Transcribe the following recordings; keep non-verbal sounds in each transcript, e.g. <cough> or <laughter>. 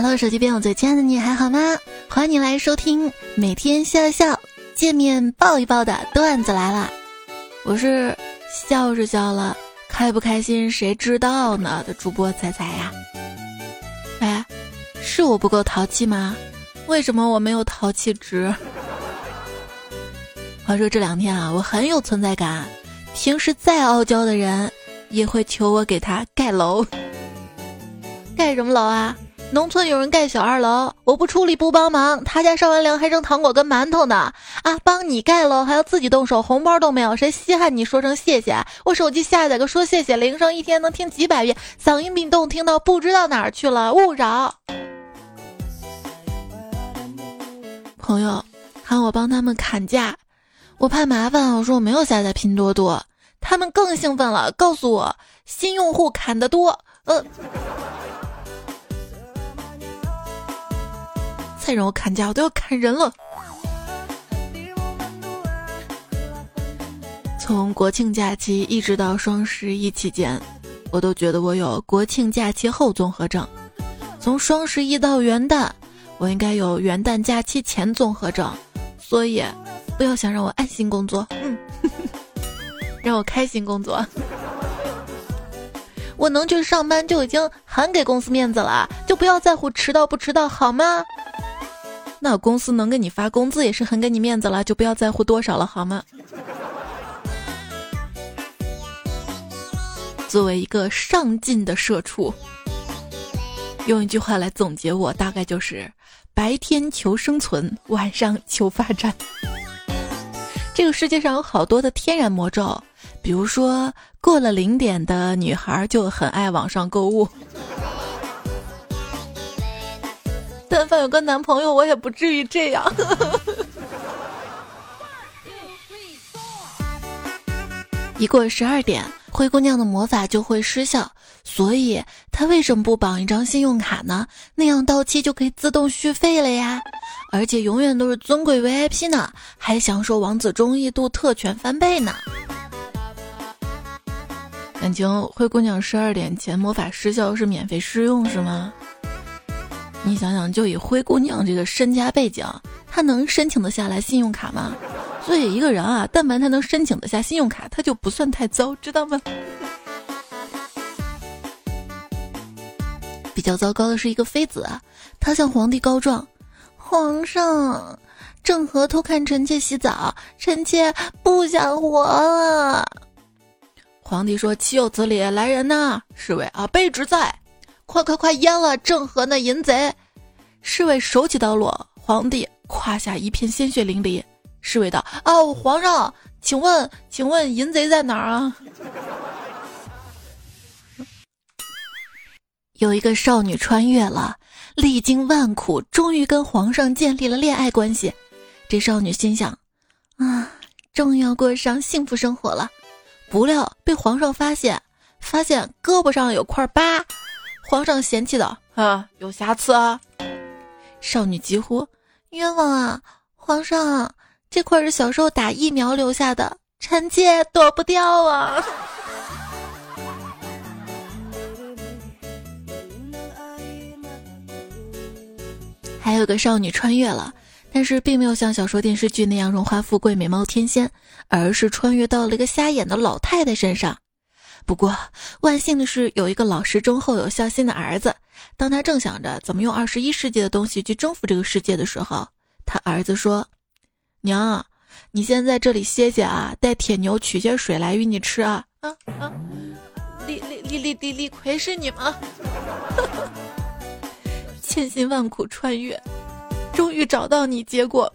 Hello，手机边我最亲爱的你还好吗？欢迎你来收听每天笑笑见面抱一抱的段子来了。我是笑是笑了，开不开心谁知道呢？的主播彩彩呀。哎，是我不够淘气吗？为什么我没有淘气值？<laughs> 话说这两天啊，我很有存在感。平时再傲娇的人，也会求我给他盖楼。盖什么楼啊？农村有人盖小二楼，我不出力不帮忙，他家上完粮还剩糖果跟馒头呢。啊，帮你盖楼还要自己动手，红包都没有，谁稀罕你说声谢谢？我手机下载个说谢谢铃声，一天能听几百遍，嗓音并动听到不知道哪儿去了，勿扰。朋友喊我帮他们砍价，我怕麻烦，我说我没有下载拼多多，他们更兴奋了，告诉我新用户砍得多，呃。再让我砍价，我都要砍人了。从国庆假期一直到双十一期间，我都觉得我有国庆假期后综合症。从双十一到元旦，我应该有元旦假期前综合症。所以，不要想让我安心工作，<laughs> 让我开心工作。我能去上班就已经很给公司面子了，就不要在乎迟到不迟到，好吗？那公司能给你发工资也是很给你面子了，就不要在乎多少了，好吗？作为一个上进的社畜，用一句话来总结我，大概就是白天求生存，晚上求发展。这个世界上有好多的天然魔咒，比如说过了零点的女孩就很爱网上购物。但凡有个男朋友，我也不至于这样。<laughs> 一过十二点，灰姑娘的魔法就会失效，所以她为什么不绑一张信用卡呢？那样到期就可以自动续费了呀，而且永远都是尊贵 VIP 呢，还享受王子中意度特权翻倍呢。感情灰姑娘十二点前魔法失效是免费试用是吗？你想想，就以灰姑娘这个身家背景，她能申请得下来信用卡吗？所以一个人啊，但凡他能申请得下信用卡，他就不算太糟，知道吗？比较糟糕的是一个妃子，她向皇帝告状：“皇上，郑和偷看臣妾洗澡，臣妾不想活了。”皇帝说：“岂有此理！来人呐！侍卫啊，卑职在。”快快快！淹了郑和那淫贼！侍卫手起刀落，皇帝胯下一片鲜血淋漓。侍卫道：“哦，皇上，请问，请问淫贼在哪儿啊？”有一个少女穿越了，历经万苦，终于跟皇上建立了恋爱关系。这少女心想：“啊，终于要过上幸福生活了。”不料被皇上发现，发现胳膊上有块疤。皇上嫌弃的啊，有瑕疵啊！少女急呼：“冤枉啊！皇上，这块是小时候打疫苗留下的，臣妾躲不掉啊！” <laughs> 还有个少女穿越了，但是并没有像小说电视剧那样荣华富贵、美貌天仙，而是穿越到了一个瞎眼的老太太身上。不过，万幸的是，有一个老实忠厚、有孝心的儿子。当他正想着怎么用二十一世纪的东西去征服这个世界的时候，他儿子说：“娘，你先在这里歇歇啊，带铁牛取些水来与你吃啊。”啊啊！<laughs> 李李李李李李逵是你吗？千辛万苦穿越，终于找到你，结果。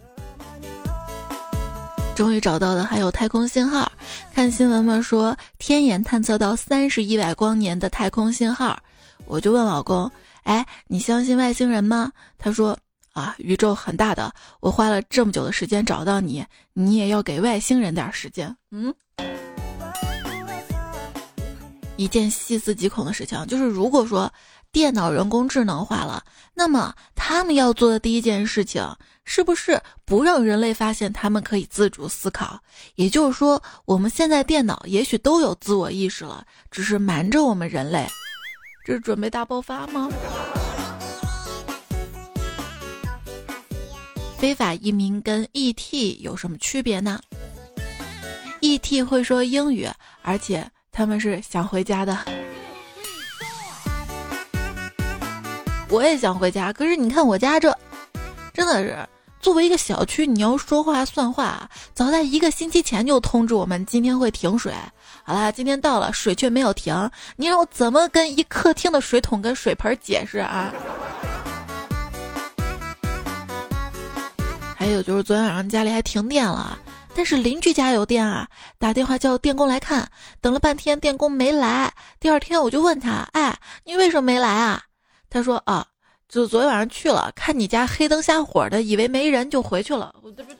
终于找到的还有太空信号，看新闻嘛说天眼探测到三十亿百光年的太空信号，我就问老公，哎，你相信外星人吗？他说啊，宇宙很大的，我花了这么久的时间找到你，你也要给外星人点时间。嗯，一件细思极恐的事情就是，如果说。电脑人工智能化了，那么他们要做的第一件事情，是不是不让人类发现他们可以自主思考？也就是说，我们现在电脑也许都有自我意识了，只是瞒着我们人类。这是准备大爆发吗？非法移民跟 ET 有什么区别呢？ET 会说英语，而且他们是想回家的。我也想回家，可是你看我家这，真的是作为一个小区，你要说话算话，早在一个星期前就通知我们今天会停水。好了，今天到了，水却没有停，你让我怎么跟一客厅的水桶跟水盆解释啊？还有就是昨天晚上家里还停电了，但是邻居家有电啊，打电话叫电工来看，等了半天电工没来。第二天我就问他，哎，你为什么没来啊？他说啊，就昨天晚上去了，看你家黑灯瞎火的，以为没人就回去了。我这不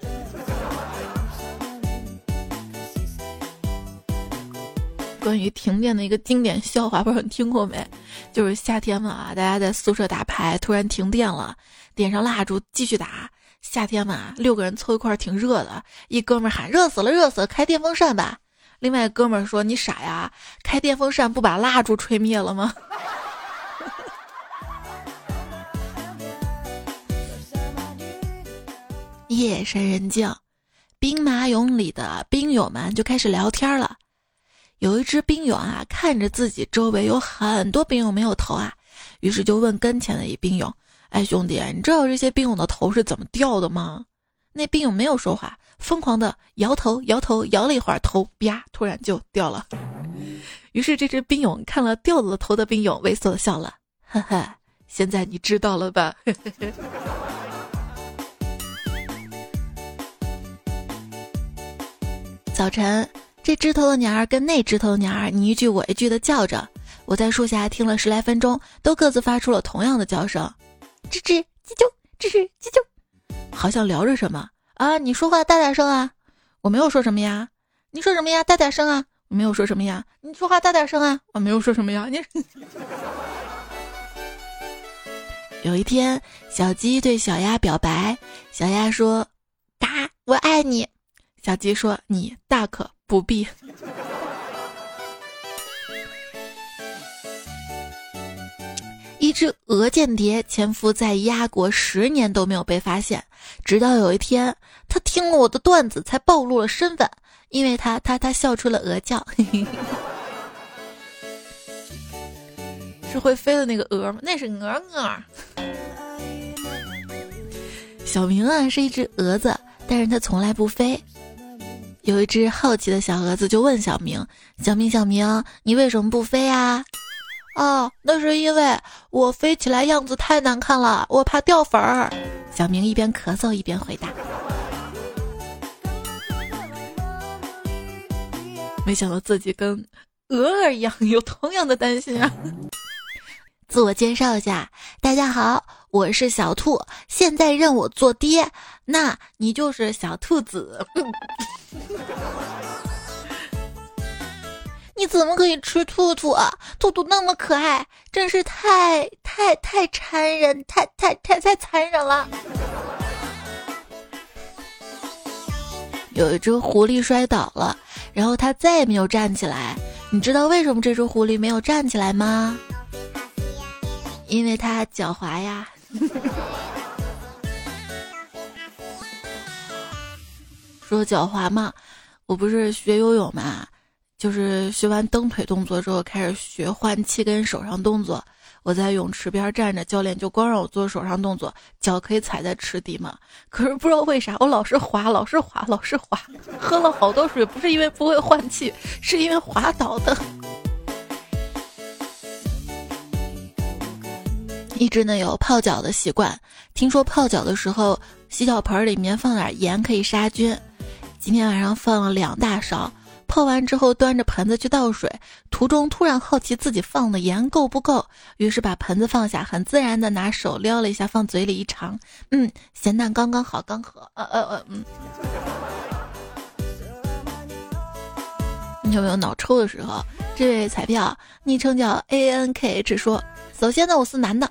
关于停电的一个经典笑话，不知道你听过没？就是夏天嘛，大家在宿舍打牌，突然停电了，点上蜡烛继续打。夏天嘛，六个人凑一块儿挺热的，一哥们儿喊热死了，热死了，开电风扇吧。另外哥们儿说你傻呀，开电风扇不把蜡烛吹灭了吗？<laughs> 夜深人静，兵马俑里的兵友们就开始聊天了。有一只兵俑啊，看着自己周围有很多兵俑没有头啊，于是就问跟前的一兵俑。哎，兄弟，你知道这些兵俑的头是怎么掉的吗？那兵俑没有说话，疯狂的摇头，摇头，摇了一会儿，头啪，突然就掉了。于是这只兵俑看了掉了头的兵勇，猥琐的笑了，呵呵，现在你知道了吧？<laughs> 早晨，这枝头的鸟儿跟那枝头的鸟儿，你一句我一句的叫着。我在树下听了十来分钟，都各自发出了同样的叫声。吱吱叽啾，吱吱叽啾，好像聊着什么啊？你说话大点声啊！我没有说什么呀。你说什么呀？大点声啊！我没有说什么呀。你说话大点声啊！我没有说什么呀。你有一天，小鸡对小鸭表白，小鸭说：“嘎，我爱你。”小鸡说：“你大可不必。”一只鹅间谍潜伏在鸭国十年都没有被发现，直到有一天，他听了我的段子才暴露了身份，因为他他他笑出了鹅叫，<laughs> 是会飞的那个鹅吗？那是鹅鹅。小明啊是一只蛾子，但是它从来不飞。有一只好奇的小蛾子就问小明：“小明小明，你为什么不飞啊？”哦，那是因为我飞起来样子太难看了，我怕掉粉儿。小明一边咳嗽一边回答。没想到自己跟鹅儿一样有同样的担心啊！自我介绍一下，大家好，我是小兔，现在认我做爹，那你就是小兔子。<laughs> 你怎么可以吃兔兔啊？兔兔那么可爱，真是太太太残忍，太太太太残忍了。有一只狐狸摔倒了，然后它再也没有站起来。你知道为什么这只狐狸没有站起来吗？因为他狡猾呀。<laughs> 说狡猾嘛，我不是学游泳嘛。就是学完蹬腿动作之后，开始学换气跟手上动作。我在泳池边站着，教练就光让我做手上动作，脚可以踩在池底嘛。可是不知道为啥，我老是滑，老是滑，老是滑。喝了好多水，不是因为不会换气，是因为滑倒的。一直呢有泡脚的习惯，听说泡脚的时候，洗脚盆里面放点盐可以杀菌。今天晚上放了两大勺。泡完之后，端着盆子去倒水，途中突然好奇自己放的盐够不够，于是把盆子放下，很自然的拿手撩了一下，放嘴里一尝，嗯，咸淡刚刚好，刚喝，呃呃呃，嗯。你有没有脑抽的时候？这位彩票昵称叫 A N K H 说，首先呢，我是男的。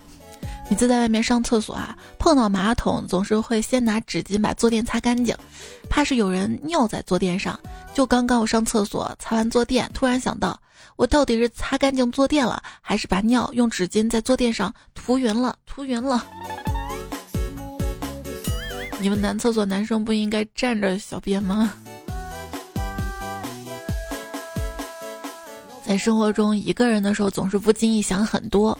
每次在外面上厕所啊，碰到马桶总是会先拿纸巾把坐垫擦干净，怕是有人尿在坐垫上。就刚刚我上厕所擦完坐垫，突然想到，我到底是擦干净坐垫了，还是把尿用纸巾在坐垫上涂匀了？涂匀了。你们男厕所男生不应该站着小便吗？在生活中，一个人的时候总是不经意想很多，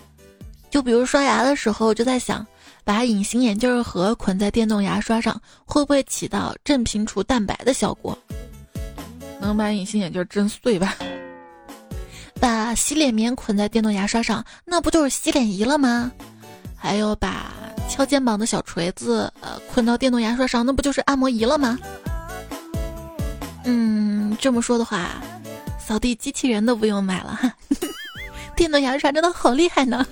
就比如刷牙的时候，就在想，把隐形眼镜盒捆在电动牙刷上，会不会起到震平除蛋白的效果？能把隐形眼镜震碎吧？<laughs> 把洗脸棉捆在电动牙刷上，那不就是洗脸仪了吗？还有把敲肩膀的小锤子呃捆到电动牙刷上，那不就是按摩仪了吗？嗯，这么说的话。扫地机器人都不用买了哈，<laughs> 电动牙刷真的好厉害呢。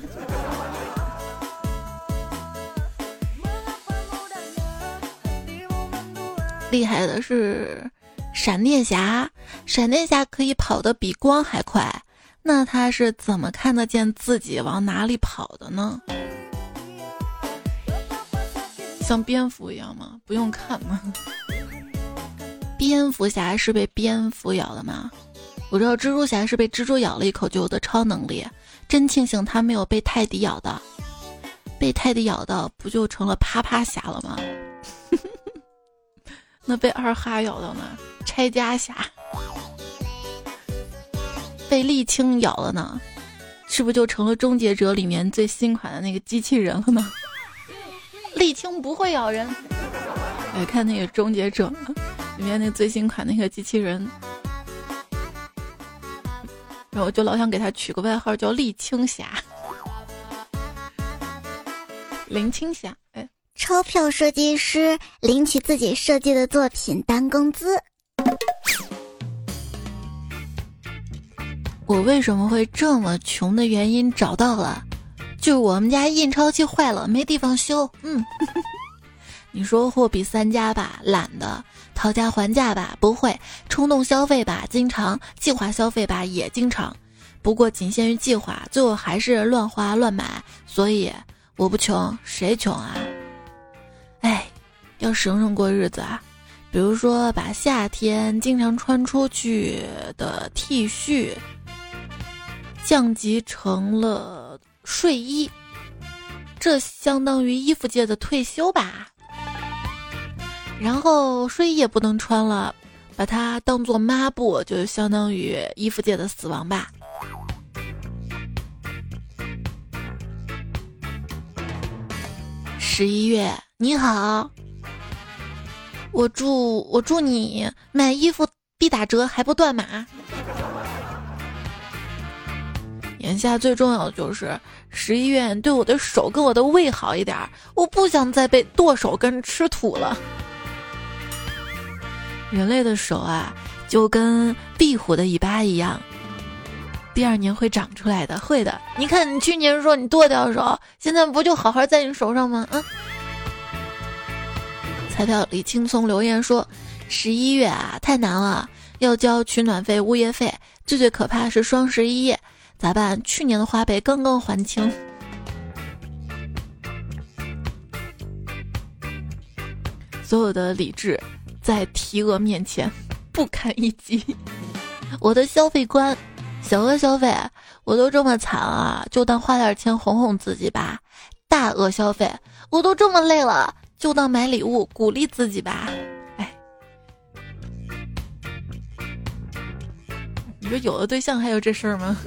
厉害的是闪电侠，闪电侠可以跑得比光还快，那他是怎么看得见自己往哪里跑的呢？像蝙蝠一样吗？不用看吗？<laughs> 蝙蝠侠是被蝙蝠咬的吗？我知道蜘蛛侠是被蜘蛛咬了一口就有的超能力，真庆幸他没有被泰迪咬到，被泰迪咬到不就成了啪啪侠了吗？那被二哈咬到呢？拆家侠。被沥青咬了呢？是不是就成了终结者里面最新款的那个机器人了呢？沥青不会咬人。来看那个终结者里面那最新款那个机器人。然后就老想给他取个外号叫沥青侠，<laughs> 林青霞。哎，钞票设计师领取自己设计的作品当工资。我为什么会这么穷的原因找到了，就是我们家印钞机坏了，没地方修。嗯，<laughs> 你说货比三家吧，懒得。讨价还价吧，不会；冲动消费吧，经常；计划消费吧，也经常。不过仅限于计划，最后还是乱花乱买。所以我不穷，谁穷啊？要省省过日子啊！比如说，把夏天经常穿出去的 T 恤降级成了睡衣，这相当于衣服界的退休吧。然后睡衣也不能穿了，把它当做抹布，就相当于衣服界的死亡吧。十一月你好，我祝我祝你买衣服必打折还不断码。眼下最重要的就是十一月对我的手跟我的胃好一点，我不想再被剁手跟吃土了。人类的手啊，就跟壁虎的尾巴一样，第二年会长出来的，会的。你看，你去年说你剁掉手，现在不就好好在你手上吗？嗯。彩票李青松留言说：“十一月啊，太难了，要交取暖费、物业费，最最可怕是双十一，咋办？去年的花呗刚刚还清。”所有的理智。在提额面前不堪一击。我的消费观，小额消费我都这么惨啊，就当花点钱哄哄自己吧。大额消费我都这么累了，就当买礼物鼓励自己吧。哎，你说有了对象还有这事儿吗？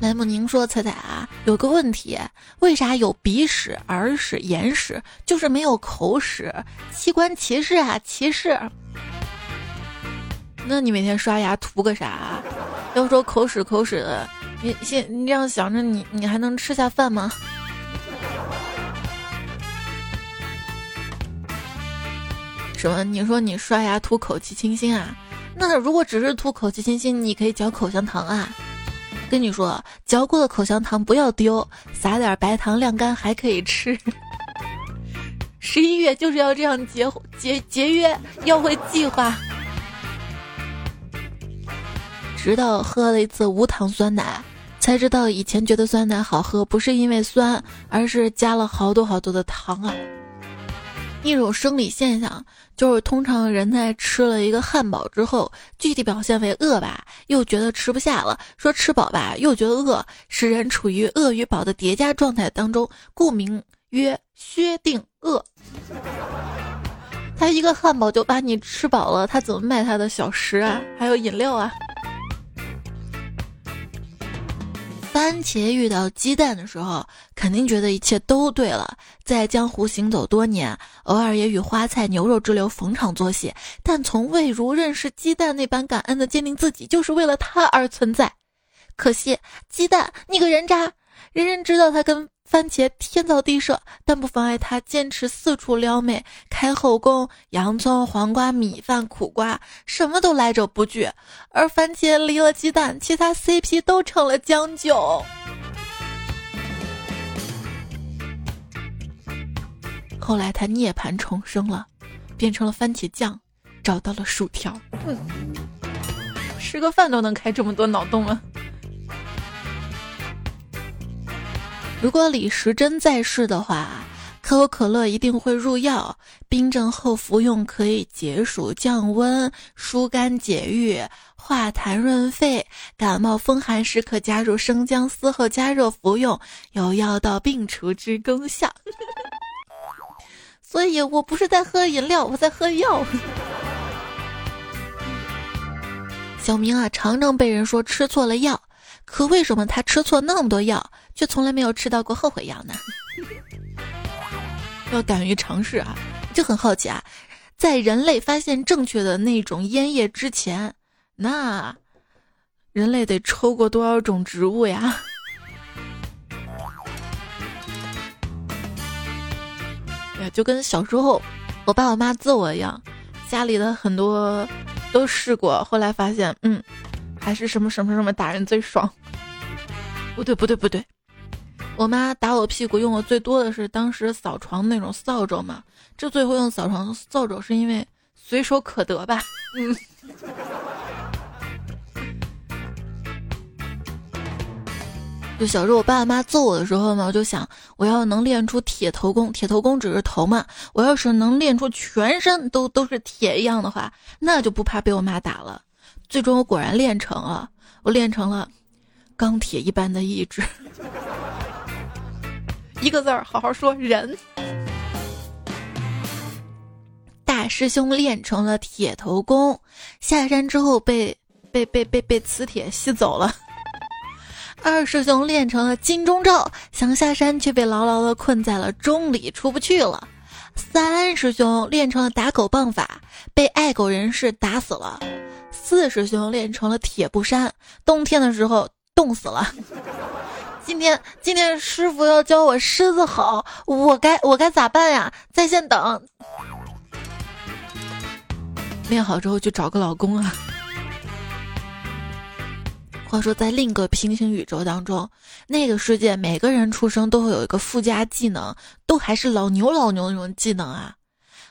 莱姆宁说：“彩彩啊，有个问题，为啥有鼻屎、耳屎、眼屎，就是没有口屎？器官歧视啊，歧视！那你每天刷牙图个啥？要说口屎口屎的，你先你这样想着，你你还能吃下饭吗？什么？你说你刷牙涂口气清新啊？那如果只是涂口气清新，你可以嚼口香糖啊。”跟你说，嚼过的口香糖不要丢，撒点白糖晾干还可以吃。十一月就是要这样节节节约，要会计划。直到喝了一次无糖酸奶，才知道以前觉得酸奶好喝，不是因为酸，而是加了好多好多的糖啊。一种生理现象，就是通常人在吃了一个汉堡之后，具体表现为饿吧，又觉得吃不下了；说吃饱吧，又觉得饿，使人处于饿与饱的叠加状态当中，故名曰薛定谔。他一个汉堡就把你吃饱了，他怎么卖他的小食啊？还有饮料啊？番茄遇到鸡蛋的时候，肯定觉得一切都对了。在江湖行走多年，偶尔也与花菜、牛肉之流逢场作戏，但从未如认识鸡蛋那般感恩的坚定自己就是为了它而存在。可惜，鸡蛋，你个人渣！人人知道他跟。番茄天造地设，但不妨碍他坚持四处撩妹、开后宫。洋葱、黄瓜、米饭、苦瓜，什么都来者不拒。而番茄离了鸡蛋，其他 CP 都成了将就。后来他涅槃重生了，变成了番茄酱，找到了薯条。吃个饭都能开这么多脑洞了。如果李时珍在世的话，可口可乐一定会入药。冰镇后服用可以解暑降温、疏肝解郁、化痰润肺。感冒风寒时可加入生姜丝后加热服用，有药到病除之功效。<laughs> 所以我不是在喝饮料，我在喝药。小明啊，常常被人说吃错了药。可为什么他吃错那么多药，却从来没有吃到过后悔药呢？要敢于尝试啊！就很好奇啊，在人类发现正确的那种烟叶之前，那人类得抽过多少种植物呀？<laughs> 呀，就跟小时候我爸我妈揍我一样，家里的很多都试过，后来发现，嗯。还是什么什么什么打人最爽？不对不对不对，我妈打我屁股用的最多的是当时扫床那种扫帚嘛。这最后用扫床扫帚是因为随手可得吧？嗯。<laughs> 就小时候我爸爸妈揍我的时候嘛，我就想我要能练出铁头功，铁头功只是头嘛。我要是能练出全身都都是铁一样的话，那就不怕被我妈打了。最终我果然练成了，我练成了钢铁一般的意志。<laughs> 一个字儿，好好说人。大师兄练成了铁头功，下山之后被被被被被磁铁吸走了。二师兄练成了金钟罩，想下山却被牢牢的困在了钟里，出不去了。三师兄练成了打狗棒法，被爱狗人士打死了。四师兄练成了铁布衫，冬天的时候冻死了。今天今天师傅要教我狮子吼，我该我该咋办呀？在线等。练好之后去找个老公啊。话说在另一个平行宇宙当中，那个世界每个人出生都会有一个附加技能，都还是老牛老牛那种技能啊。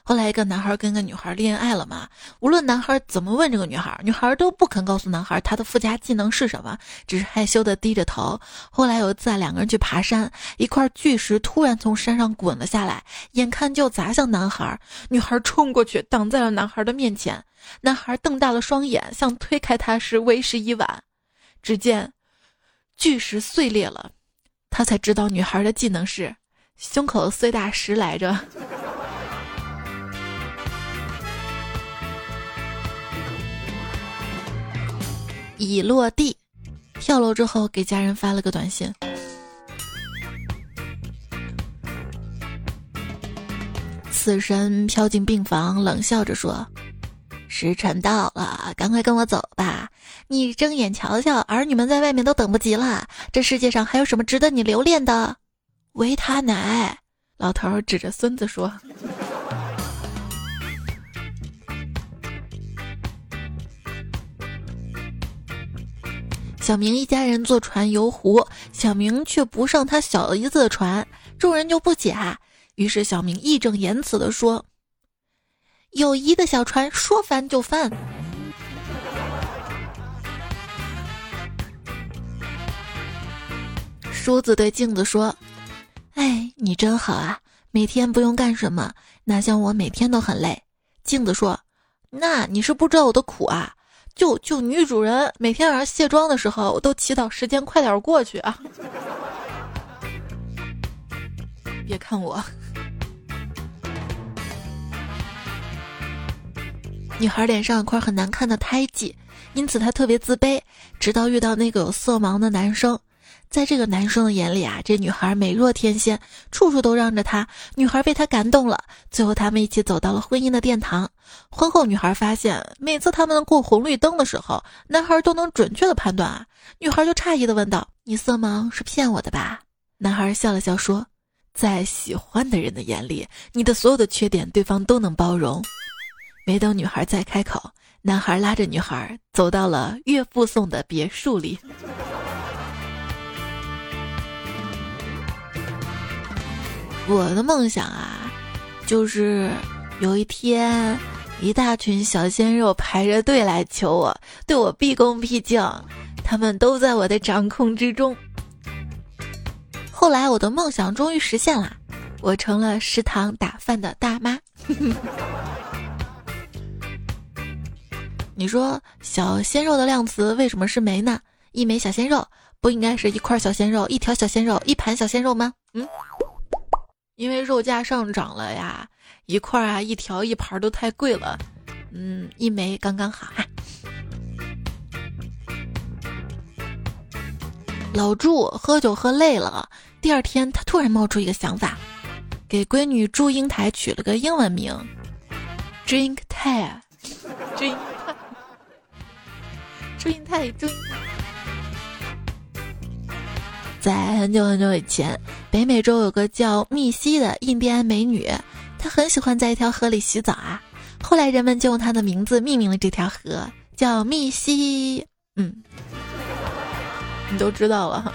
后来，一个男孩跟个女孩恋爱了嘛？无论男孩怎么问这个女孩，女孩都不肯告诉男孩她的附加技能是什么，只是害羞的低着头。后来有一次啊，两个人去爬山，一块巨石突然从山上滚了下来，眼看就砸向男孩，女孩冲过去挡在了男孩的面前。男孩瞪大了双眼，想推开他时为时已晚。只见巨石碎裂了，他才知道女孩的技能是胸口碎大石来着。已落地，跳楼之后给家人发了个短信。死神飘进病房，冷笑着说：“时辰到了，赶快跟我走吧。你睁眼瞧瞧，儿女们在外面都等不及了。这世界上还有什么值得你留恋的？维他奶。”老头指着孙子说。小明一家人坐船游湖，小明却不上他小姨子的船，众人就不解。于是小明义正言辞地说：“友谊的小船说翻就翻。”梳子对镜子说：“哎，你真好啊，每天不用干什么，哪像我每天都很累。镜子说：“那你是不知道我的苦啊！就就女主人每天晚上卸妆的时候，我都祈祷时间快点过去啊。<laughs> ”别看我，女孩脸上有块很难看的胎记，因此她特别自卑。直到遇到那个有色盲的男生。在这个男生的眼里啊，这女孩美若天仙，处处都让着他。女孩被他感动了，最后他们一起走到了婚姻的殿堂。婚后，女孩发现每次他们过红绿灯的时候，男孩都能准确的判断啊。女孩就诧异的问道：“你色盲是骗我的吧？”男孩笑了笑说：“在喜欢的人的眼里，你的所有的缺点，对方都能包容。”没等女孩再开口，男孩拉着女孩走到了岳父送的别墅里。我的梦想啊，就是有一天，一大群小鲜肉排着队来求我，对我毕恭毕敬，他们都在我的掌控之中。后来，我的梦想终于实现了，我成了食堂打饭的大妈。<laughs> 你说小鲜肉的量词为什么是枚呢？一枚小鲜肉不应该是一块小鲜肉、一条小鲜肉、一盘小鲜肉吗？嗯。因为肉价上涨了呀，一块啊、一条、一盘都太贵了，嗯，一枚刚刚好。老祝喝酒喝累了，第二天他突然冒出一个想法，给闺女祝英台取了个英文名，Drink Thai，Drink Thai，Drink <laughs> Thai，Drink。在很久很久以前，北美洲有个叫密西的印第安美女，她很喜欢在一条河里洗澡啊。后来人们就用她的名字命名了这条河，叫密西。嗯，你都知道了。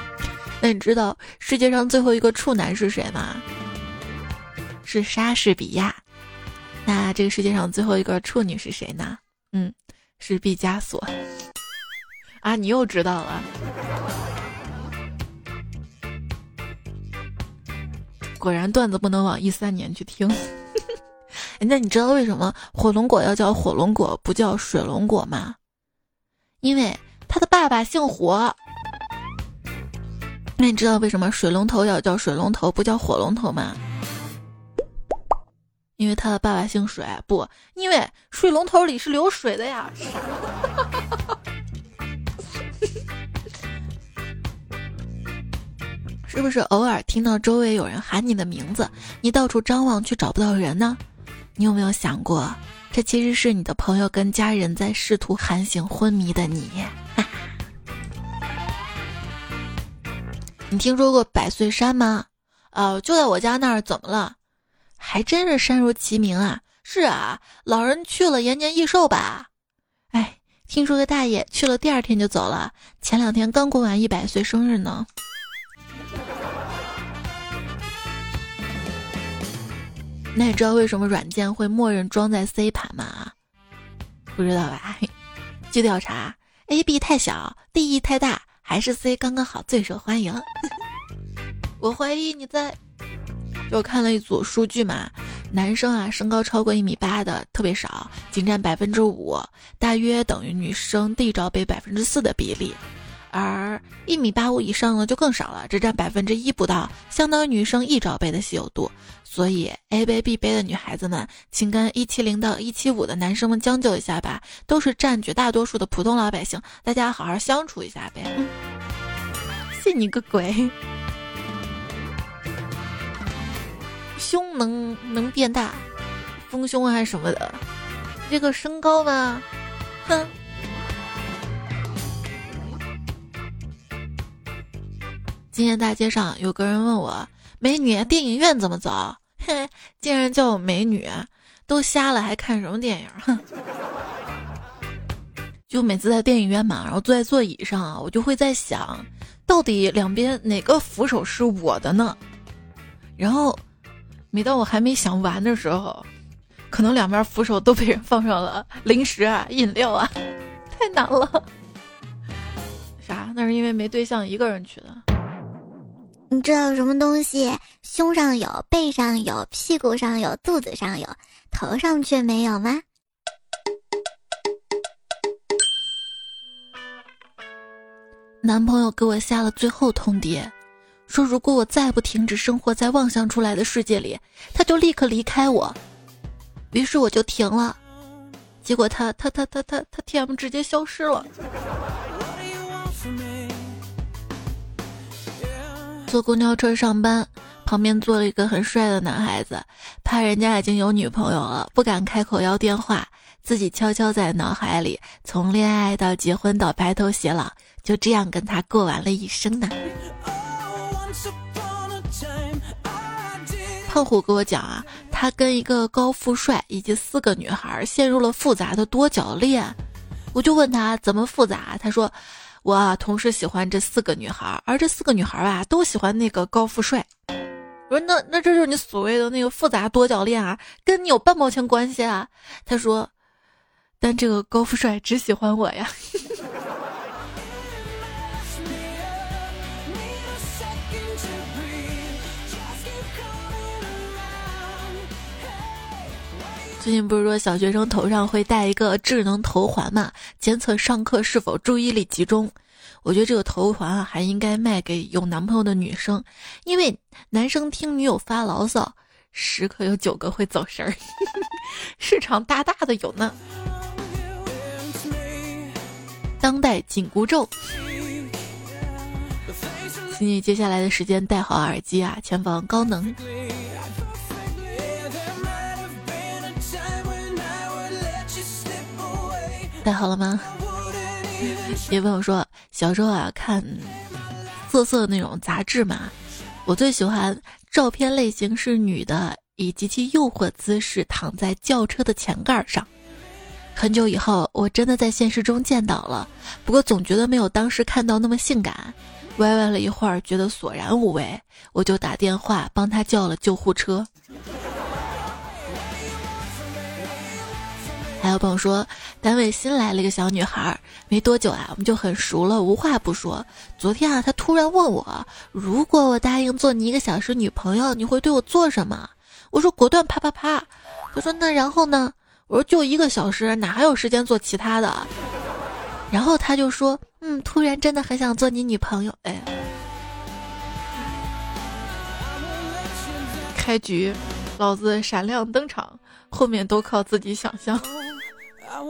<laughs> 那你知道世界上最后一个处男是谁吗？是莎士比亚。那这个世界上最后一个处女是谁呢？嗯，是毕加索。啊，你又知道了。果然段子不能往一三年去听。<laughs> 那你知道为什么火龙果要叫火龙果，不叫水龙果吗？因为他的爸爸姓火。那你知道为什么水龙头要叫水龙头，不叫火龙头吗？因为他的爸爸姓水。不，因为水龙头里是流水的呀。是不是偶尔听到周围有人喊你的名字，你到处张望却找不到人呢？你有没有想过，这其实是你的朋友跟家人在试图喊醒昏迷的你？<laughs> 你听说过百岁山吗？哦，就在我家那儿，怎么了？还真是山如其名啊！是啊，老人去了延年益寿吧？哎，听说个大爷去了第二天就走了，前两天刚过完一百岁生日呢。那你知道为什么软件会默认装在 C 盘吗？不知道吧？<laughs> 据调查，A、B 太小，D、E 太大，还是 C 刚刚好最受欢迎。<laughs> 我怀疑你在。就看了一组数据嘛，男生啊身高超过一米八的特别少，仅占百分之五，大约等于女生 D 罩杯百分之四的比例。而一米八五以上呢就更少了，只占百分之一不到，相当于女生一罩杯的稀有度。所以 A 杯 B 杯的女孩子们，请跟一七零到一七五的男生们将就一下吧，都是占绝大多数的普通老百姓，大家好好相处一下呗。信你个鬼！胸能能变大，丰胸还是什么的，这个身高吧，哼。今天大街上有个人问我：“美女，电影院怎么走？”嘿，<laughs> 竟然叫我美女，都瞎了还看什么电影？哼！<laughs> 就每次在电影院嘛，然后坐在座椅上，我就会在想，到底两边哪个扶手是我的呢？然后，每当我还没想完的时候，可能两边扶手都被人放上了零食啊、饮料啊，太难了。啥？那是因为没对象，一个人去的。你知道什么东西胸上有、背上有、屁股上有、肚子上有，头上却没有吗？男朋友给我下了最后通牒，说如果我再不停止生活在妄想出来的世界里，他就立刻离开我。于是我就停了，结果他他他他他他 T M 直接消失了。坐公交车上班，旁边坐了一个很帅的男孩子，怕人家已经有女朋友了，不敢开口要电话，自己悄悄在脑海里从恋爱到结婚到白头偕老。就这样跟他过完了一生呢。胖虎跟我讲啊，他跟一个高富帅以及四个女孩陷入了复杂的多角恋。我就问他怎么复杂，他说我同时喜欢这四个女孩，而这四个女孩啊都喜欢那个高富帅。我说那那这就是你所谓的那个复杂多角恋啊，跟你有半毛钱关系啊？他说，但这个高富帅只喜欢我呀。<laughs> 最近不是说小学生头上会戴一个智能头环嘛，监测上课是否注意力集中。我觉得这个头环啊，还应该卖给有男朋友的女生，因为男生听女友发牢骚，十个有九个会走神儿，<laughs> 市场大大的有呢。当代紧箍咒，请你接下来的时间戴好耳机啊，前方高能。戴好了吗？也问我说，小时候啊看色色那种杂志嘛，我最喜欢照片类型是女的以极其诱惑姿势躺在轿车的前盖上。很久以后，我真的在现实中见到了，不过总觉得没有当时看到那么性感。歪歪了一会儿，觉得索然无味，我就打电话帮他叫了救护车。还有朋友说，单位新来了一个小女孩，没多久啊，我们就很熟了，无话不说。昨天啊，她突然问我，如果我答应做你一个小时女朋友，你会对我做什么？我说果断啪啪啪。她说那然后呢？我说就一个小时，哪还有时间做其他的？然后她就说，嗯，突然真的很想做你女朋友。哎，开局，老子闪亮登场，后面都靠自己想象。小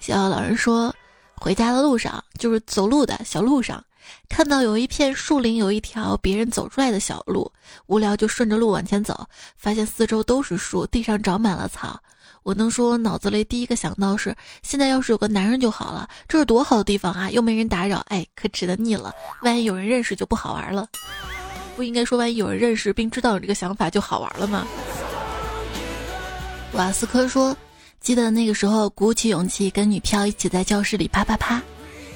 小老人说，回家的路上，就是走路的小路上，看到有一片树林，有一条别人走出来的小路，无聊就顺着路往前走，发现四周都是树，地上长满了草。我能说，脑子里第一个想到是，现在要是有个男人就好了，这是多好的地方啊，又没人打扰，哎，可吃的腻了。万一有人认识就不好玩了，不应该说万一有人认识并知道有这个想法就好玩了吗？瓦斯科说：“记得那个时候，鼓起勇气跟女票一起在教室里啪啪啪，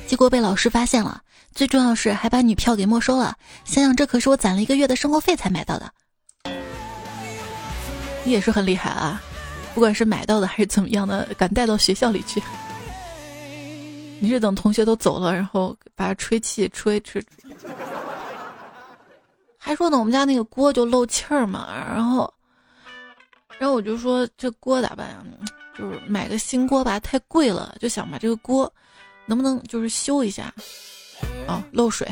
结果被老师发现了。最重要是还把女票给没收了。想想这可是我攒了一个月的生活费才买到的。你也是很厉害啊，不管是买到的还是怎么样的，敢带到学校里去。你是等同学都走了，然后把吹气吹吹。还说呢，我们家那个锅就漏气儿嘛，然后。”然后我就说这锅咋办呀？就是买个新锅吧，太贵了，就想把这个锅能不能就是修一下？哦，漏水，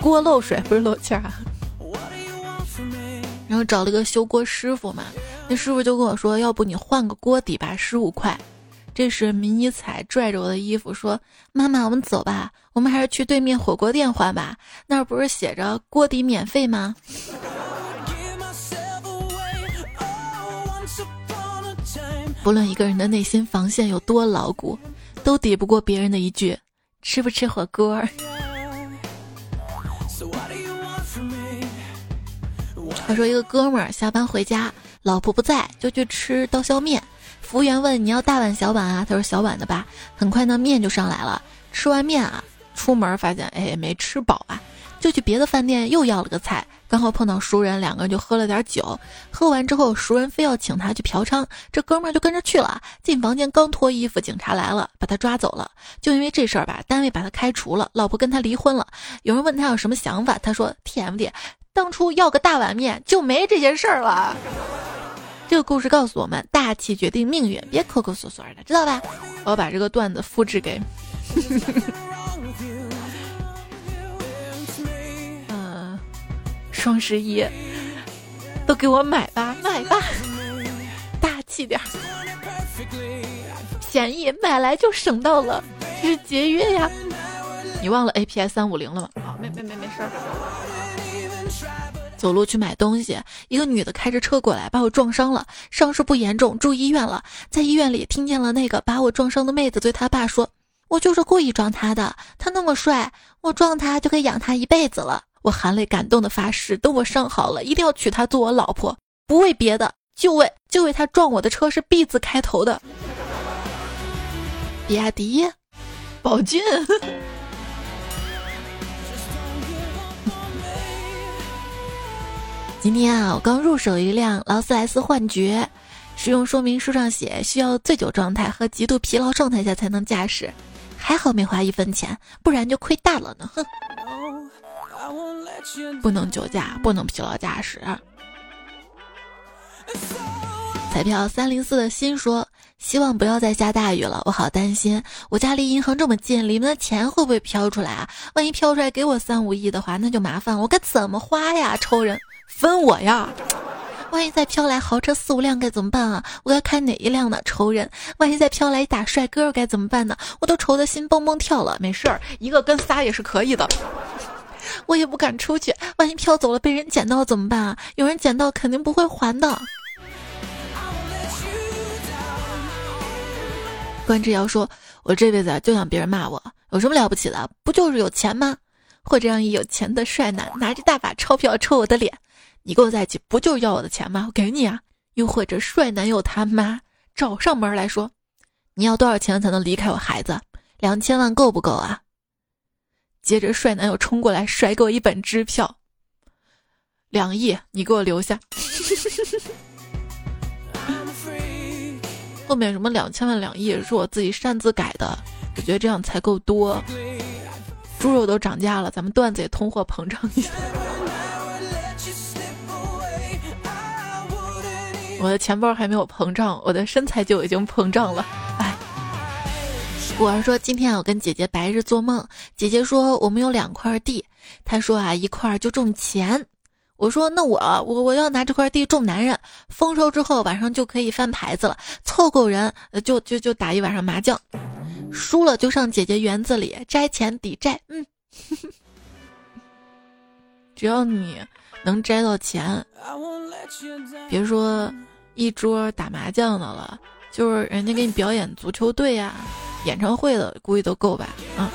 锅漏水不是漏气儿啊。然后找了个修锅师傅嘛，那师傅就跟我说，要不你换个锅底吧，十五块。这时，迷你彩拽着我的衣服说：“妈妈，我们走吧，我们还是去对面火锅店换吧，那儿不是写着锅底免费吗？”不论一个人的内心防线有多牢固，都抵不过别人的一句“吃不吃火锅”。他说：“一个哥们儿下班回家，老婆不在，就去吃刀削面。”服务员问：“你要大碗小碗啊？”他说：“小碗的吧。”很快呢，面就上来了。吃完面啊，出门发现哎没吃饱啊，就去别的饭店又要了个菜，刚好碰到熟人，两个人就喝了点酒。喝完之后，熟人非要请他去嫖娼，这哥们儿就跟着去了。进房间刚脱衣服，警察来了，把他抓走了。就因为这事儿吧，单位把他开除了，老婆跟他离婚了。有人问他有什么想法，他说：“TMD，当初要个大碗面就没这些事儿了。”这个故事告诉我们：大气决定命运，别抠抠索索的，知道吧？我要把这个段子复制给。嗯，双十一都给我买吧，买吧，大气点儿，便宜买来就省到了，这是节约呀。你忘了 API 三五零了吗？好，没没没没事。走路去买东西，一个女的开着车过来，把我撞伤了，伤势不严重，住医院了。在医院里听见了那个把我撞伤的妹子对她爸说。我就是故意撞他的，他那么帅，我撞他就可以养他一辈子了。我含泪感动的发誓，等我伤好了，一定要娶她做我老婆，不为别的，就为就为他撞我的车是 B 字开头的，比亚迪，宝骏。今天啊，我刚入手一辆劳斯莱斯幻觉，使用说明书上写需要醉酒状态和极度疲劳状态下才能驾驶。还好没花一分钱，不然就亏大了呢。哼，不能酒驾，不能疲劳驾驶。彩票三零四的心说：“希望不要再下大雨了，我好担心。我家离银行这么近，里面的钱会不会飘出来啊？万一飘出来给我三五亿的话，那就麻烦，我该怎么花呀？抽人分我呀！”万一再飘来豪车四五辆该怎么办啊？我该开哪一辆呢？愁人。万一再飘来一打帅哥该怎么办呢？我都愁得心蹦蹦跳了。没事儿，一个跟仨也是可以的。我也不敢出去，万一飘走了被人捡到怎么办啊？有人捡到肯定不会还的。关之遥说：“我这辈子就想别人骂我，有什么了不起的？不就是有钱吗？或者让一有钱的帅男拿着大把钞票抽我的脸。”你跟我在一起不就是要我的钱吗？我给你啊！又或者帅男友他妈找上门来说，你要多少钱才能离开我孩子？两千万够不够啊？接着帅男友冲过来甩给我一本支票，两亿，你给我留下。后面什么两千万、两亿是我自己擅自改的，我觉得这样才够多。猪肉都涨价了，咱们段子也通货膨胀一下。我的钱包还没有膨胀，我的身材就已经膨胀了。哎，我儿说今天我跟姐姐白日做梦，姐姐说我们有两块地，她说啊一块就种钱，我说那我我我要拿这块地种男人，丰收之后晚上就可以翻牌子了，凑够人就就就打一晚上麻将，输了就上姐姐园子里摘钱抵债。嗯，只要你能摘到钱，别说。一桌打麻将的了，就是人家给你表演足球队呀、演唱会的，估计都够吧？啊！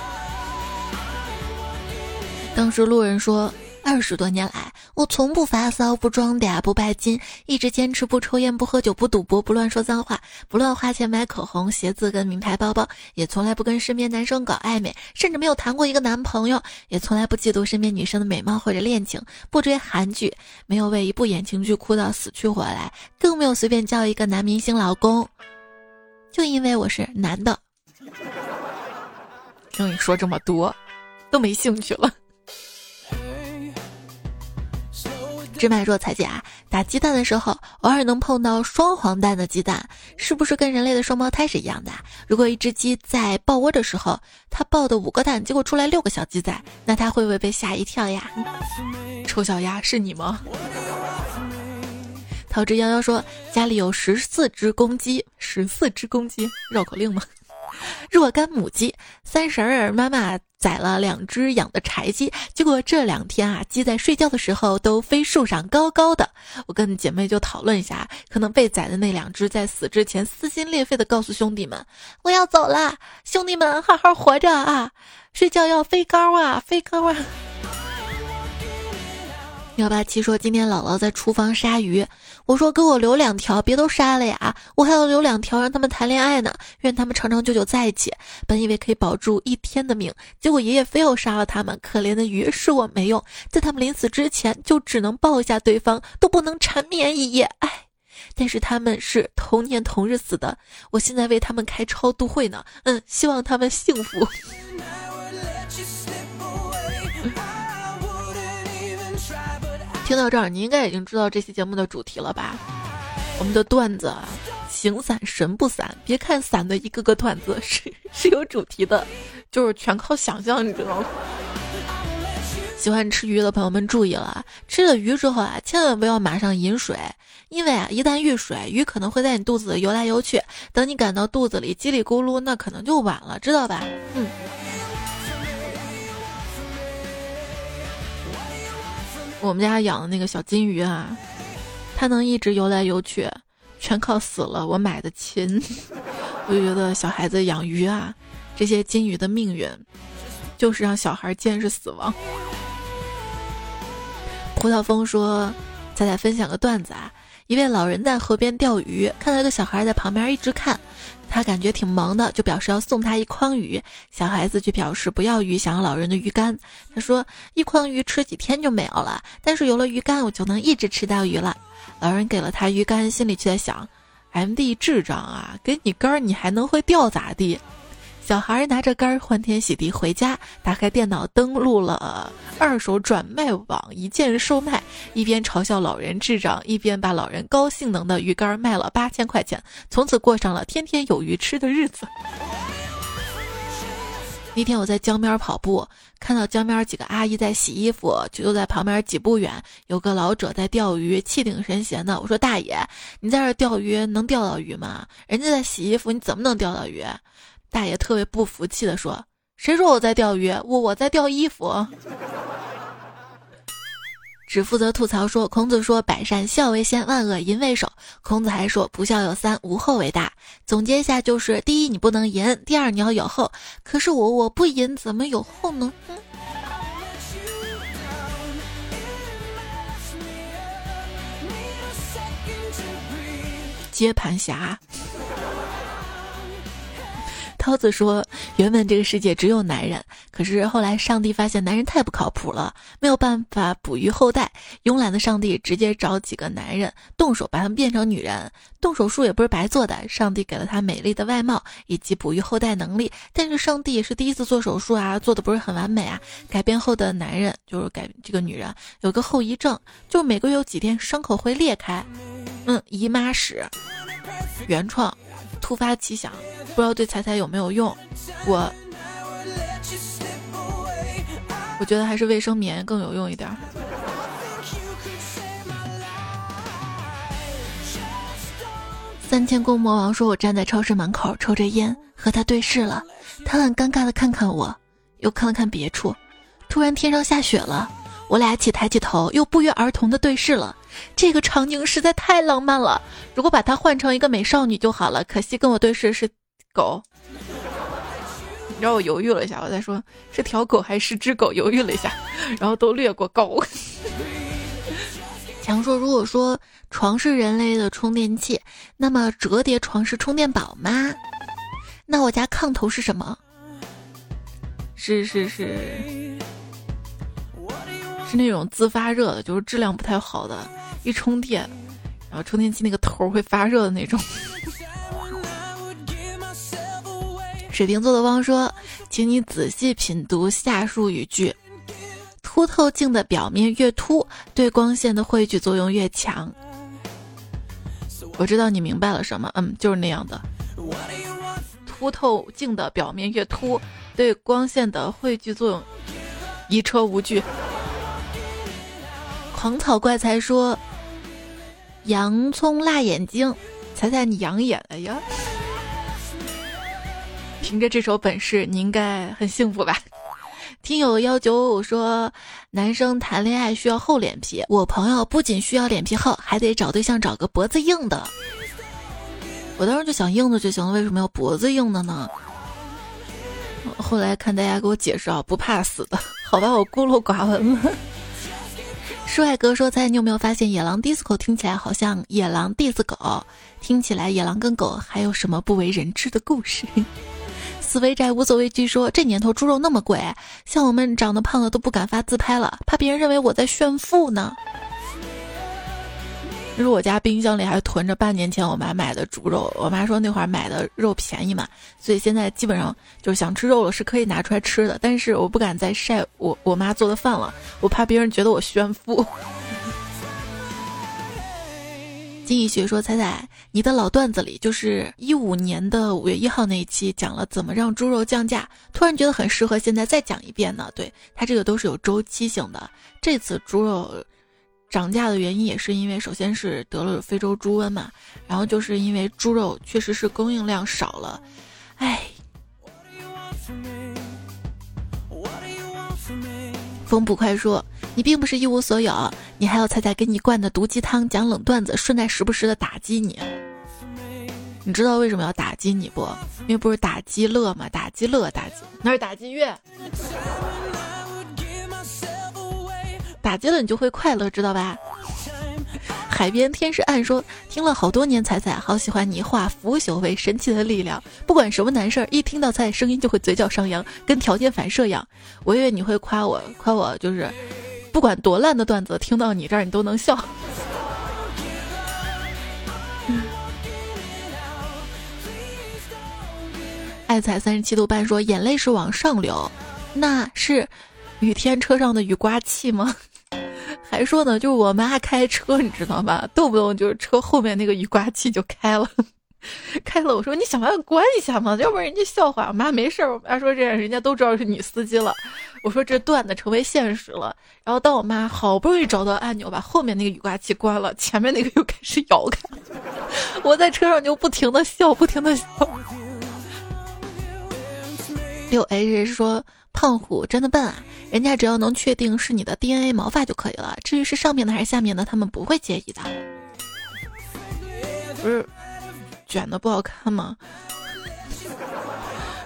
当时路人说，二十多年来，我从不发骚、不装嗲、不拜金，一直坚持不抽烟、不喝酒、不赌博、不乱说脏话、不乱花钱买口红、鞋子跟名牌包包，也从来不跟身边男生搞暧昧，甚至没有谈过一个男朋友，也从来不嫉妒身边女生的美貌或者恋情，不追韩剧，没有为一部言情剧哭到死去活来，更没有随便叫一个男明星老公，就因为我是男的。听你说这么多，都没兴趣了。芝麻说：“彩姐啊，打鸡蛋的时候偶尔能碰到双黄蛋的鸡蛋，是不是跟人类的双胞胎是一样的？如果一只鸡在抱窝的时候，它抱的五个蛋，结果出来六个小鸡仔，那它会不会被吓一跳呀？”臭小鸭是你吗？桃之夭夭说：“家里有十四只公鸡，十四只公鸡，绕口令吗？”若干母鸡，三十儿妈妈宰了两只养的柴鸡，结果这两天啊，鸡在睡觉的时候都飞树上高高的。我跟姐妹就讨论一下，可能被宰的那两只在死之前撕心裂肺的告诉兄弟们：“我要走了，兄弟们好好活着啊，睡觉要飞高啊，飞高啊。”幺八七说今天姥姥在厨房杀鱼，我说给我留两条，别都杀了呀，我还要留两条让他们谈恋爱呢，愿他们长长久久在一起。本以为可以保住一天的命，结果爷爷非要杀了他们。可怜的鱼是我没用，在他们临死之前就只能抱一下对方，都不能缠绵一夜。哎，但是他们是同年同日死的，我现在为他们开超度会呢。嗯，希望他们幸福。听到这儿，你应该已经知道这期节目的主题了吧？我们的段子形散神不散，别看散的一个个段子 <laughs> 是是有主题的，就是全靠想象，你知道吗？喜欢吃鱼的朋友们注意了，吃了鱼之后啊，千万不要马上饮水，因为啊，一旦遇水，鱼可能会在你肚子游来游去，等你感到肚子里叽里咕噜，那可能就晚了，知道吧？嗯。我们家养的那个小金鱼啊，它能一直游来游去，全靠死了我买的琴。<laughs> 我就觉得小孩子养鱼啊，这些金鱼的命运，就是让小孩见识死亡。葡萄风说：“咱俩分享个段子啊，一位老人在河边钓鱼，看到一个小孩在旁边一直看。”他感觉挺忙的，就表示要送他一筐鱼。小孩子就表示不要鱼，想要老人的鱼竿。他说一筐鱼吃几天就没有了，但是有了鱼竿，我就能一直吃到鱼了。老人给了他鱼竿，心里却在想：M D 智障啊，给你竿你还能会钓咋地？小孩拿着杆欢天喜地回家，打开电脑登录了二手转卖网，一键售卖，一边嘲笑老人智障，一边把老人高性能的鱼竿卖了八千块钱，从此过上了天天有鱼吃的日子。那天我在江边跑步，看到江边几个阿姨在洗衣服，就在旁边几步远有个老者在钓鱼，气定神闲的。我说：“大爷，你在这钓鱼能钓到鱼吗？人家在洗衣服，你怎么能钓到鱼？”大爷特别不服气的说：“谁说我在钓鱼？我我在钓衣服。”只负责吐槽说：“孔子说百善孝为先，万恶淫为首。”孔子还说：“不孝有三，无后为大。”总结一下就是：第一，你不能淫；第二，你要有后。可是我我不淫，怎么有后呢？接盘侠。涛子说：“原本这个世界只有男人，可是后来上帝发现男人太不靠谱了，没有办法哺育后代。慵懒的上帝直接找几个男人动手把他们变成女人。动手术也不是白做的，上帝给了他美丽的外貌以及哺育后代能力。但是上帝也是第一次做手术啊，做的不是很完美啊。改变后的男人就是改这个女人有个后遗症，就是每个月有几天伤口会裂开。嗯，姨妈屎，原创。”突发奇想，不知道对彩彩有没有用。我我觉得还是卫生棉更有用一点。三千宫魔王说：“我站在超市门口抽着烟，和他对视了。他很尴尬的看看我，又看了看别处。突然天上下雪了，我俩一起抬起头，又不约而同的对视了。”这个场景实在太浪漫了，如果把它换成一个美少女就好了。可惜跟我对视是狗，你知道我犹豫了一下，我在说是条狗还是只狗，犹豫了一下，<laughs> 然后都略过狗。<laughs> 强说，如果说床是人类的充电器，那么折叠床是充电宝吗？那我家炕头是什么？是是是，那种自发热的，就是质量不太好的。一充电，然后充电器那个头会发热的那种。水瓶座的汪说：“请你仔细品读下述语句：凸透镜的表面越凸，对光线的汇聚作用越强。”我知道你明白了什么，嗯，就是那样的。凸透镜的表面越凸，对光线的汇聚作用一车无惧。狂草怪才说。洋葱辣眼睛，猜猜你养眼了呀？凭着这手本事，你应该很幸福吧？听友幺九五说，男生谈恋爱需要厚脸皮，我朋友不仅需要脸皮厚，还得找对象找个脖子硬的。我当时就想硬的就行了，为什么要脖子硬的呢？后来看大家给我解释啊，不怕死的，好吧，我孤陋寡闻了。帅哥说：“猜你有没有发现，野狼 disco 听起来好像野狼 dis 狗，听起来野狼跟狗还有什么不为人知的故事？”死肥宅无所畏惧说：“这年头猪肉那么贵，像我们长得胖的都不敢发自拍了，怕别人认为我在炫富呢。”就是我家冰箱里还囤着半年前我妈买的猪肉，我妈说那会儿买的肉便宜嘛，所以现在基本上就是想吃肉了是可以拿出来吃的，但是我不敢再晒我我妈做的饭了，我怕别人觉得我炫富。金逸学说：“彩彩，你的老段子里就是一五年的五月一号那一期讲了怎么让猪肉降价，突然觉得很适合现在再讲一遍呢。对它这个都是有周期性的，这次猪肉涨价的原因也是因为首先是得了非洲猪瘟嘛，然后就是因为猪肉确实是供应量少了，唉。”风不快说：“你并不是一无所有，你还有彩彩给你灌的毒鸡汤，讲冷段子，顺带时不时的打击你。你知道为什么要打击你不？因为不是打击乐吗？打击乐，打击那是打击乐。打击了你就会快乐，知道吧？”海边天使暗说，听了好多年彩彩，好喜欢你化腐朽为神奇的力量。不管什么难事儿，一听到彩彩声音就会嘴角上扬，跟条件反射一样。我以为你会夸我，夸我就是，不管多烂的段子，听到你这儿你都能笑。<laughs> 爱彩三十七度半说，眼泪是往上流，那是雨天车上的雨刮器吗？还说呢，就是我妈开车，你知道吗？动不动就是车后面那个雨刮器就开了，<laughs> 开了。我说你想办法关一下嘛，要不然人家笑话。我妈没事儿，我妈说这样人家都知道是女司机了。我说这段子成为现实了。然后当我妈好不容易找到按钮，把后面那个雨刮器关了，前面那个又开始摇开。我在车上就不停的笑，不停的笑。<laughs> 六 H 说。胖虎真的笨啊！人家只要能确定是你的 DNA 毛发就可以了，至于是上面的还是下面的，他们不会介意的。不是卷的不好看吗？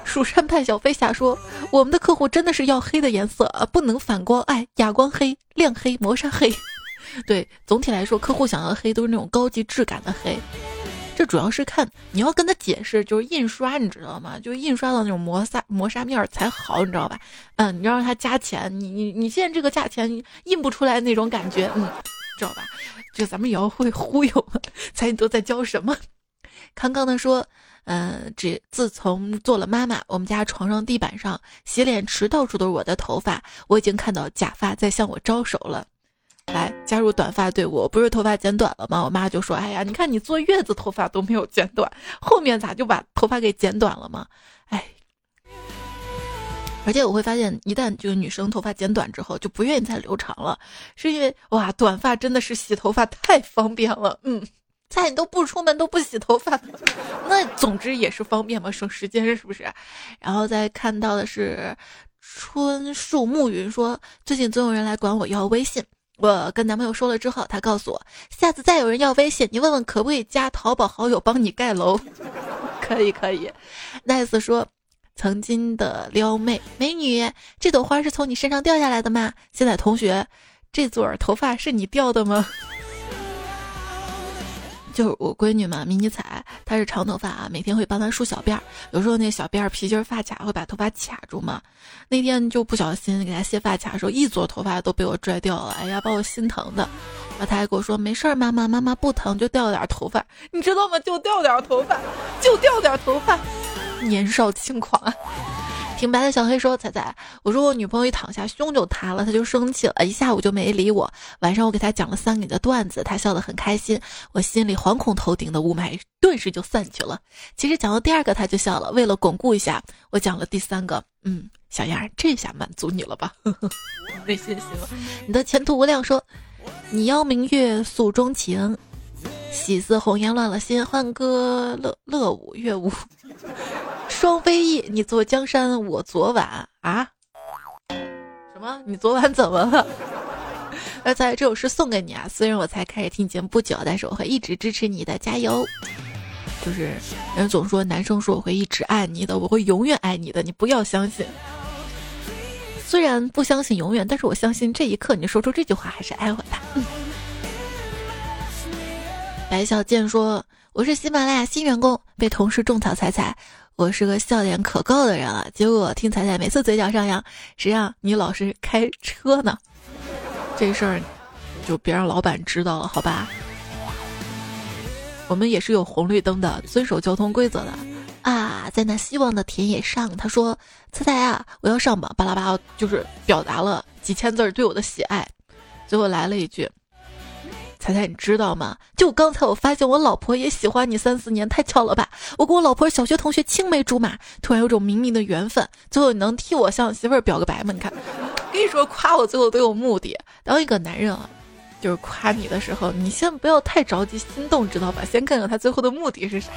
蜀山派小飞侠说：“我们的客户真的是要黑的颜色啊，不能反光，哎，哑光黑、亮黑、磨砂黑。对，总体来说，客户想要黑都是那种高级质感的黑。”这主要是看你要跟他解释，就是印刷，你知道吗？就是印刷到那种磨砂磨砂面才好，你知道吧？嗯，你要让他加钱，你你你现在这个价钱印不出来那种感觉，嗯，知道吧？就咱们也要会忽悠，猜你都在教什么？康康的说，嗯，只自从做了妈妈，我们家床上、地板上、洗脸池到处都是我的头发，我已经看到假发在向我招手了。来加入短发队伍，不是头发剪短了吗？我妈就说：“哎呀，你看你坐月子头发都没有剪短，后面咋就把头发给剪短了吗？”哎，而且我会发现，一旦就是女生头发剪短之后，就不愿意再留长了，是因为哇，短发真的是洗头发太方便了。嗯，在你都不出门都不洗头发，那总之也是方便嘛，省 <laughs> 时间是不是？然后再看到的是春树暮云说，最近总有人来管我要微信。我跟男朋友说了之后，他告诉我，下次再有人要微信，你问问可不可以加淘宝好友帮你盖楼。<laughs> 可以可以，nice 说，曾经的撩妹美女，这朵花是从你身上掉下来的吗？现在同学，这撮头发是你掉的吗？就是我闺女嘛，迷你彩，她是长头发啊，每天会帮她梳小辫儿，有时候那小辫儿皮筋发卡会把头发卡住嘛。那天就不小心给她卸发卡的时候，一撮头发都被我拽掉了，哎呀，把我心疼的。然后她还跟我说没事儿，妈妈妈妈不疼，就掉了点头发，你知道吗？就掉点头发，就掉点头发，年少轻狂啊。挺白的小黑说：“彩彩，我说我女朋友一躺下胸就塌了，她就生气了，一下午就没理我。晚上我给她讲了三个你的段子，她笑得很开心，我心里惶恐头顶的雾霾顿时就散去了。其实讲到第二个她就笑了。为了巩固一下，我讲了第三个。嗯，小样，这下满足你了吧？内心行，你的前途无量。说，你邀明月诉衷情。”喜似红颜乱了心，欢歌乐乐舞乐舞，双飞翼。你坐江山，我昨晚啊？什么？你昨晚怎么了？那在这首诗送给你啊！虽然我才开始听节目不久，但是我会一直支持你的，加油！就是人总说男生说我会一直爱你的，我会永远爱你的，你不要相信。虽然不相信永远，但是我相信这一刻你说出这句话还是爱我的。白小健说：“我是喜马拉雅新员工，被同事种草踩踩。我是个笑点可够的人了，结果听彩彩每次嘴角上扬，谁让你老是开车呢？这事儿就别让老板知道了，好吧？我们也是有红绿灯的，遵守交通规则的啊。在那希望的田野上，他说：‘彩彩啊，我要上榜。’巴拉巴拉，就是表达了几千字对我的喜爱。最后来了一句。”彩彩，你知道吗？就刚才我发现我老婆也喜欢你三四年，太巧了吧！我跟我老婆小学同学青梅竹马，突然有种冥冥的缘分。最后你能替我向媳妇儿表个白吗？你看，跟你说夸我最后都有目的。当一个男人啊，就是夸你的时候，你先不要太着急心动，知道吧？先看看他最后的目的是啥。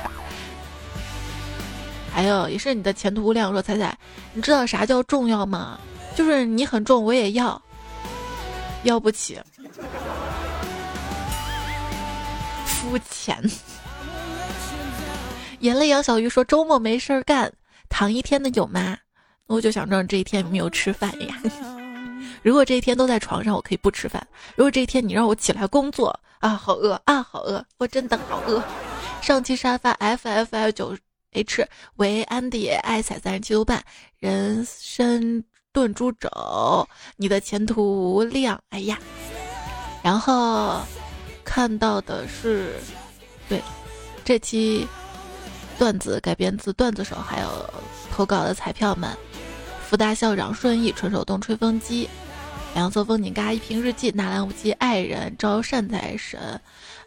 还有也是你的前途无量。说彩彩，你知道啥叫重要吗？就是你很重，我也要，要不起。肤浅。<laughs> 眼泪杨小鱼说：“周末没事儿干，躺一天的有吗？”我就想知道这一天有没有吃饭呀？<laughs> 如果这一天都在床上，我可以不吃饭；如果这一天你让我起来工作，啊，好饿啊，好饿，我真的好饿。上期沙发 F F L 九 H 为安迪爱彩三十七度半，人参炖猪肘，你的前途无量。哎呀，然后。看到的是，对，这期段子改编自段子手，还有投稿的彩票们：福大校长顺义、纯手动吹风机、两色风景嘎、一瓶日记、纳兰无忌、爱人、招善财神、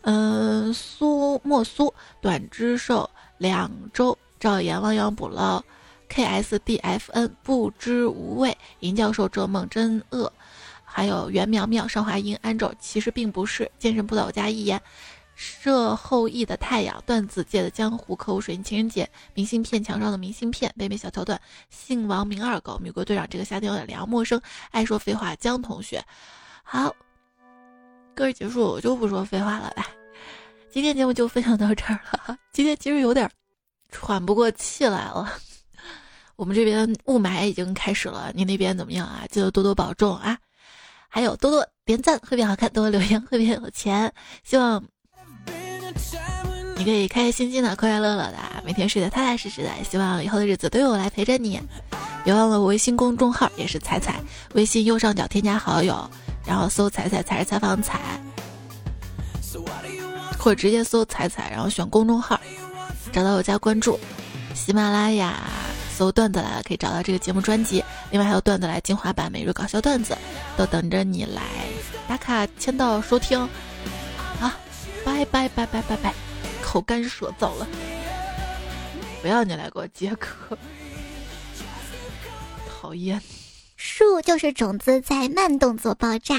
嗯，苏莫苏、短之寿、两周、赵岩、汪洋捕捞、KSDFN、不知无畏、银教授、这梦真恶。还有袁苗苗、邵华英、安卓，其实并不是健身不倒家一言，射后羿的太阳，段子界的江湖，客户水情人节，明信片墙上的明信片，北美小桥段，姓王名二狗，米国队长，这个夏天有点凉，陌生，爱说废话，江同学，好，歌结束，我就不说废话了，来，今天节目就分享到这儿了，今天其实有点喘不过气来了，<laughs> 我们这边雾霾已经开始了，你那边怎么样啊？记得多多保重啊！还有多多点赞会变好看，多多留言会变有钱。希望你可以开开心心的、快快乐乐的，每天睡得踏踏实实的。希望以后的日子都有我来陪着你。别忘了我微信公众号也是彩彩，微信右上角添加好友，然后搜“彩彩才是采访彩”，或者直接搜“彩彩”，然后选公众号，找到我加关注。喜马拉雅。搜段子来了，可以找到这个节目专辑。另外还有段子来精华版、每日搞笑段子，都等着你来打卡签到收听。好，拜拜拜拜拜拜，口干舌燥了，不要你来给我接客，讨厌。树就是种子，在慢动作爆炸。